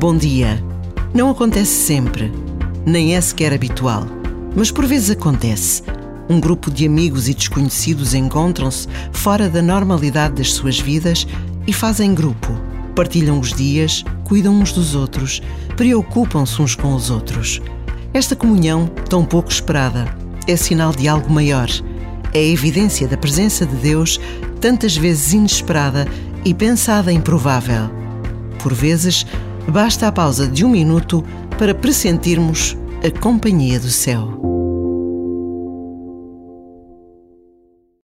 Bom dia. Não acontece sempre, nem é sequer habitual, mas por vezes acontece. Um grupo de amigos e desconhecidos encontram-se fora da normalidade das suas vidas e fazem grupo. Partilham os dias, cuidam uns dos outros, preocupam-se uns com os outros. Esta comunhão, tão pouco esperada, é sinal de algo maior. É evidência da presença de Deus, tantas vezes inesperada e pensada improvável. Por vezes, basta a pausa de um minuto para pressentirmos a companhia do céu.